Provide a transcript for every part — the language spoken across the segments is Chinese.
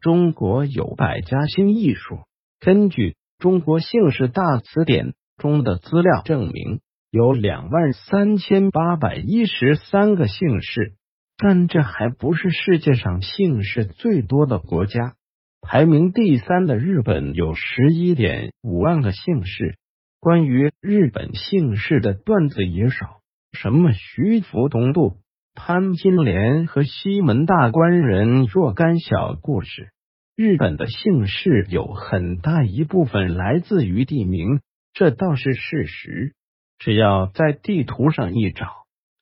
中国有百家姓艺术。根据《中国姓氏大词典》中的资料证明，有两万三千八百一十三个姓氏。但这还不是世界上姓氏最多的国家。排名第三的日本有十一点五万个姓氏。关于日本姓氏的段子也少，什么徐福东渡、潘金莲和西门大官人若干小故事。日本的姓氏有很大一部分来自于地名，这倒是事实。只要在地图上一找，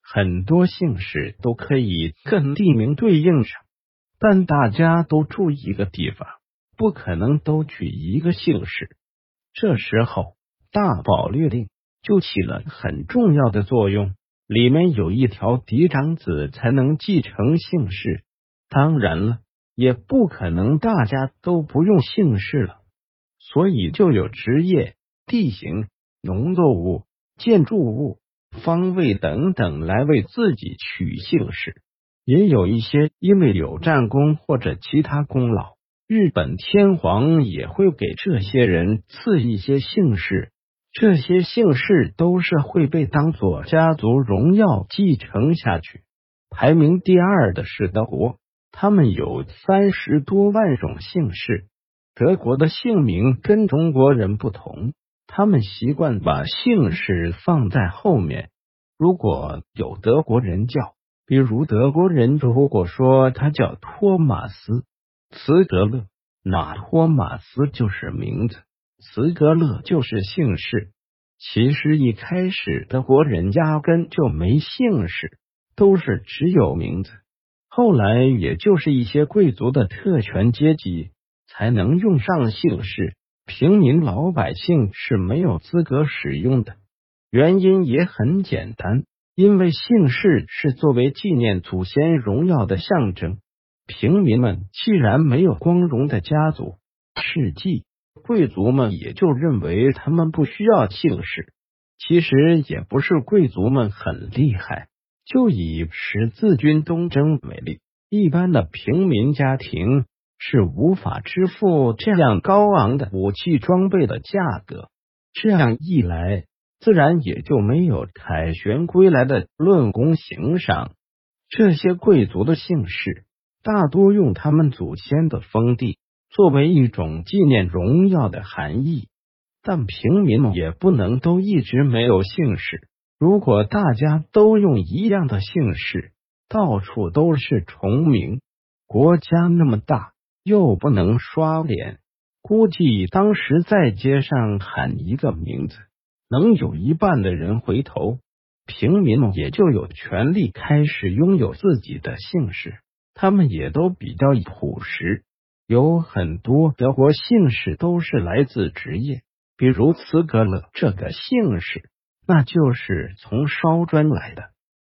很多姓氏都可以跟地名对应上。但大家都住一个地方，不可能都取一个姓氏。这时候。大宝律令就起了很重要的作用，里面有一条嫡长子才能继承姓氏。当然了，也不可能大家都不用姓氏了，所以就有职业、地形、农作物、建筑物、方位等等来为自己取姓氏。也有一些因为有战功或者其他功劳，日本天皇也会给这些人赐一些姓氏。这些姓氏都是会被当做家族荣耀继承下去。排名第二的是德国，他们有三十多万种姓氏。德国的姓名跟中国人不同，他们习惯把姓氏放在后面。如果有德国人叫，比如德国人如果说他叫托马斯·茨德勒，那托马斯就是名字。茨格勒就是姓氏。其实一开始德国人压根就没姓氏，都是只有名字。后来也就是一些贵族的特权阶级才能用上姓氏，平民老百姓是没有资格使用的。原因也很简单，因为姓氏是作为纪念祖先荣耀的象征。平民们既然没有光荣的家族事迹。贵族们也就认为他们不需要姓氏。其实也不是贵族们很厉害，就以十字军东征为例，一般的平民家庭是无法支付这样高昂的武器装备的价格。这样一来，自然也就没有凯旋归来的论功行赏。这些贵族的姓氏大多用他们祖先的封地。作为一种纪念荣耀的含义，但平民也不能都一直没有姓氏。如果大家都用一样的姓氏，到处都是重名，国家那么大，又不能刷脸，估计当时在街上喊一个名字，能有一半的人回头。平民也就有权利开始拥有自己的姓氏，他们也都比较朴实。有很多德国姓氏都是来自职业，比如茨格勒这个姓氏，那就是从烧砖来的；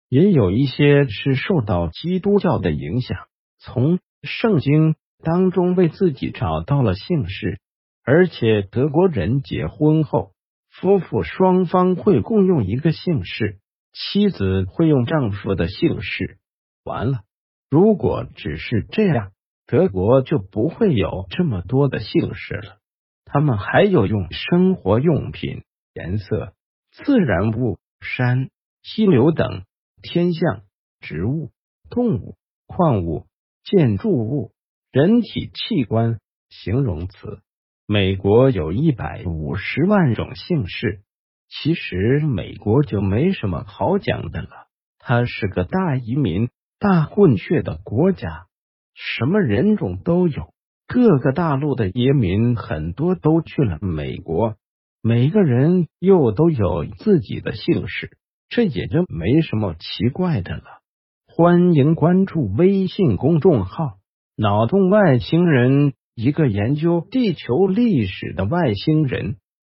也有一些是受到基督教的影响，从圣经当中为自己找到了姓氏。而且德国人结婚后，夫妇双方会共用一个姓氏，妻子会用丈夫的姓氏。完了，如果只是这样。德国就不会有这么多的姓氏了。他们还有用生活用品、颜色、自然物、山、溪流等天象、植物、动物、矿物、建筑物、人体器官形容词。美国有一百五十万种姓氏。其实美国就没什么好讲的了，它是个大移民、大混血的国家。什么人种都有，各个大陆的移民很多都去了美国，每个人又都有自己的姓氏，这也就没什么奇怪的了。欢迎关注微信公众号“脑洞外星人”，一个研究地球历史的外星人。